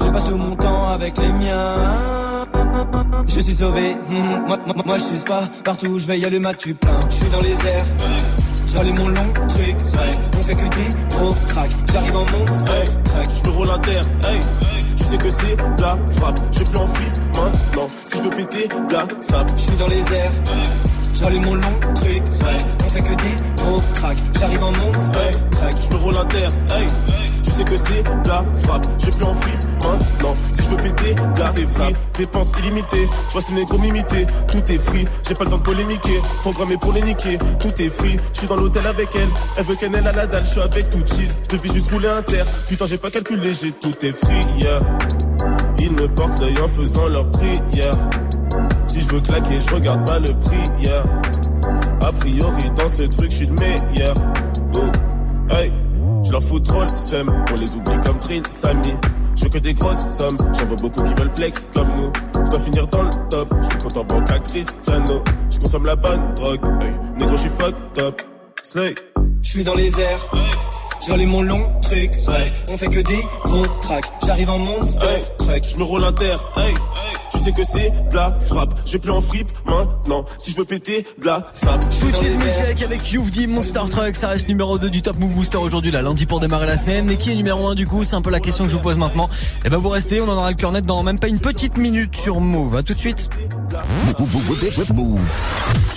S5: Je passe tout mon temps avec les miens. Je suis sauvé, hmm, moi, moi, moi je suis pas partout où je vais y aller ma tu plein. Je suis dans les airs, j'allume mon long truc, on fait que des gros crack. J'arrive en monstre, crack.
S6: Je me roule un terre, hey. Tu sais que c'est de la frappe. Je plus en maintenant. Si je veux péter, de la sable.
S5: Je suis dans les airs, j'allume mon long truc, on fait que des gros crack. J'arrive en monstre, crack.
S6: Je me roule un terre, hey. Tu sais que c'est la frappe. Suis plus en free maintenant. Si je veux péter, garde tes free. Dépenses illimitées. Je vois ces négros m'imiter. Tout est free. J'ai pas le temps de polémiquer. Programmé pour les niquer. Tout est free. Je suis dans l'hôtel avec elle. Elle veut qu'elle ait la dalle. Je suis avec tout cheese. Je devais juste rouler un terre. Putain, j'ai pas calculé. J'ai tout est free. Yeah. Ils me portent l'œil en faisant leur prière. Si je veux claquer, je regarde pas le prix. Yeah. A priori, dans ce truc, je suis le meilleur. Oh, hey, je leur fous trop le seum. On les oublie comme Trin, Samy. Je veux que des grosses sommes. J'en vois beaucoup qui veulent flex comme nous. Je dois finir dans le top. Je suis content banque à Cristiano. Je consomme la bonne drogue. Hey, négro, je suis fucked up. Slay.
S5: Je suis dans les airs. J'allume mon long truc, ouais. On fait que des gros tracks. J'arrive en monster
S6: Hey,
S5: truck.
S6: je me roule inter, hey. Tu sais que c'est de la frappe. J'ai plus en fripe maintenant. Si je veux péter de la sable.
S1: Fugees Milkshake avec Youvdi Monster Truck, ça reste numéro 2 du Top Move Booster aujourd'hui, là, lundi pour démarrer la semaine. Mais qui est numéro 1 du coup? C'est un peu la question que je vous pose maintenant. Et ben vous restez, on en aura le cœur net dans même pas une petite minute sur Move. À tout de suite.
S11: Move.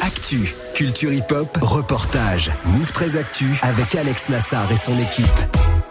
S11: Actu, culture hip-hop, reportage. Move très actu avec Alex Nassar et son équipe.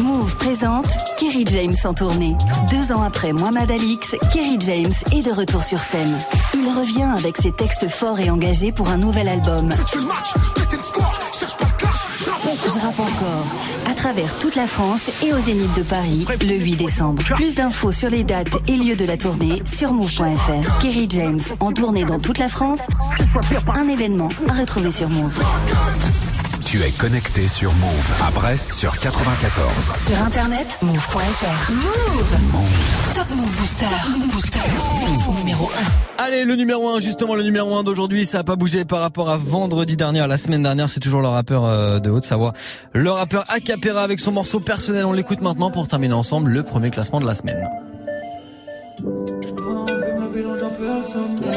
S2: Move présente Kerry James en tournée. Deux ans après Mohamed Alix, Kerry James est de retour sur scène. Il revient avec ses textes forts et engagés pour un nouvel album. Je rappe encore. À travers toute la France et au Zénith de Paris, le 8 décembre. Plus d'infos sur les dates et lieux de la tournée sur move.fr. Kerry James en tournée dans toute la France. Un événement à retrouver sur Move.
S3: Tu es connecté sur Move à Brest sur 94.
S4: Sur internet, move.fr. Move. Top Move Booster. Booster. Move numéro 1.
S1: Allez, le numéro 1, justement, le numéro 1 d'aujourd'hui, ça a pas bougé par rapport à vendredi dernier, la semaine dernière, c'est toujours le rappeur euh, de Haute-Savoie. Le rappeur Acapera avec son morceau personnel, on l'écoute maintenant pour terminer ensemble le premier classement de la semaine.
S7: J'ai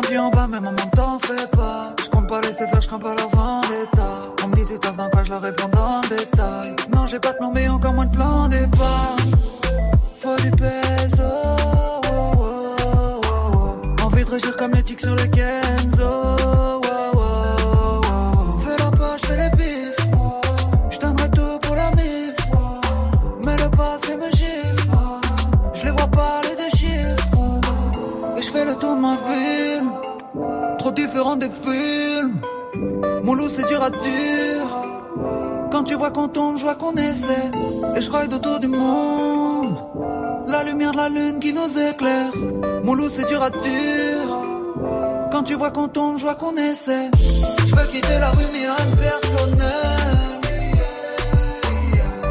S7: grandi maman t'en fais pas. Je compte pas laisser faire, je crains pas leur vendetta. On me dit tu taffes dans quoi, je leur réponds dans le détail. Non, j'ai pas de plan, mais encore moins de plan départ. Faut du peso. oh, oh, oh, oh. Envie de réussir comme les tics sur les Kenzo. Dur Quand tu vois qu'on tombe, je vois qu'on essaie. Et je ride autour du monde. La lumière de la lune qui nous éclaire. Mon loup c'est dur à dire. Quand tu vois qu'on tombe, je vois qu'on essaie. Je veux quitter la rue mais rien personnel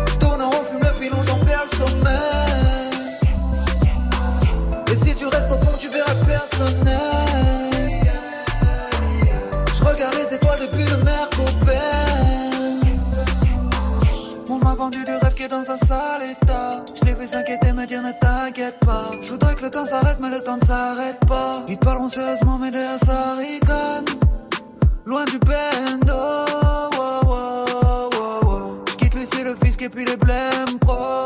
S7: Je tourne en rond, fume le j'en perds le et si tu restes au fond, tu verras personnel. Je regarde les étoiles depuis le mercopène. Dans un sale. Je l'ai vu s'inquiéter, me dire ne t'inquiète pas. Je voudrais que le temps s'arrête, mais le temps ne s'arrête pas. Ils parleront sérieusement, mais derrière ça ricane. Loin du bendo. oh, oh, oh, oh. Je quitte le fisc et puis les blèmes pro.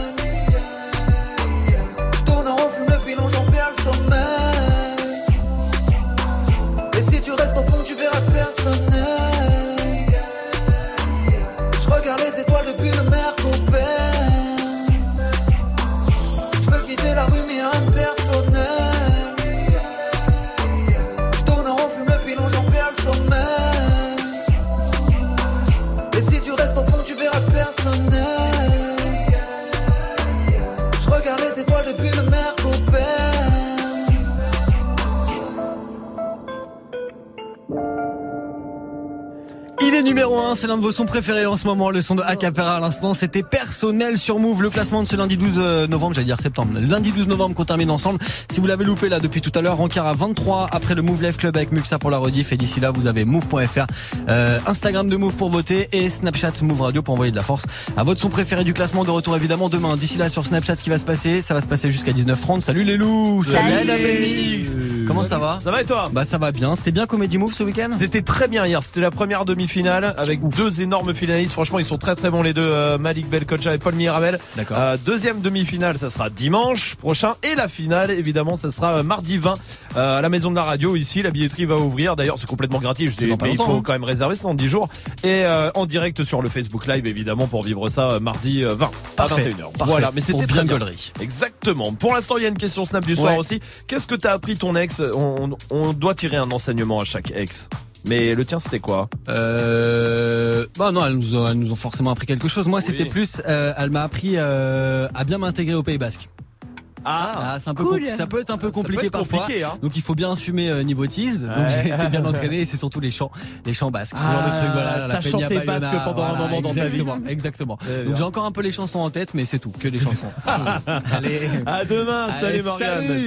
S1: Vos sons préférés en ce moment, le son de Acapera à l'instant. C'était personnel sur Move, le classement de ce lundi 12 euh, novembre, j'allais dire septembre. Lundi 12 novembre qu'on termine ensemble. Si vous l'avez loupé là depuis tout à l'heure, rencard à 23 après le Move Live Club avec Muxa pour la rediff. Et d'ici là, vous avez move.fr, euh, Instagram de Move pour voter et Snapchat Move Radio pour envoyer de la force à votre son préféré du classement. De retour évidemment demain. D'ici là, sur Snapchat, ce qui va se passer, ça va se passer jusqu'à 19h30. Salut les loups!
S29: Salut.
S1: la belle mix. Comment ça va?
S29: Ça va et toi?
S1: Bah ça va bien. C'était bien Comedy Move ce week-end?
S29: C'était très bien hier, c'était la première demi-finale avec deux énormes finalistes. Franchement, ils sont très très bons les deux, euh, Malik Belkocha et Paul Mirabel.
S1: D'accord.
S29: Euh, deuxième demi-finale, ça sera dimanche prochain et la finale, évidemment, ça sera euh, mardi 20 euh, à la maison de la radio ici. La billetterie va ouvrir. D'ailleurs, c'est complètement gratuit. Je mais il faut
S1: hein.
S29: quand même réserver, c'est dans 10 jours et euh, en direct sur le Facebook Live évidemment pour vivre ça mardi euh, 20
S1: Parfait.
S29: à 21h.
S1: Parfait.
S29: Voilà, mais c'était
S1: bien
S29: bien.
S1: gaulerie.
S29: Exactement. Pour l'instant, il y a une question Snap du soir
S1: Ouais.
S29: aussi. Qu'est-ce que t'as appris ton ex? On, on doit tirer un enseignement à chaque ex. Mais le tien, c'était quoi
S1: Euh, bah non, elles nous, ont, elles nous ont forcément appris quelque chose. Moi,
S29: Oui.
S1: c'était plus, euh, elle m'a appris euh, à bien m'intégrer au Pays Basque.
S29: Ah,
S1: c'est un peu
S29: cool.
S1: ça peut être un peu compliqué parfois.
S29: compliqué, hein.
S1: Donc il faut bien assumer euh, niveau tease. Donc
S29: Ouais.
S1: j'ai été bien entraîné (laughs) et c'est surtout les chants, les chants basques, ce genre de
S29: Ah,
S1: trucs. Voilà, la Peña
S29: chanté
S1: Bayona,
S29: basque pendant un moment dans ta vie.
S1: exactement, Donc j'ai encore un peu les chansons en tête, mais c'est tout, que des (laughs) chansons. (laughs) Allez,
S29: À demain,
S1: Allez,
S29: salut Morgane.
S1: salut.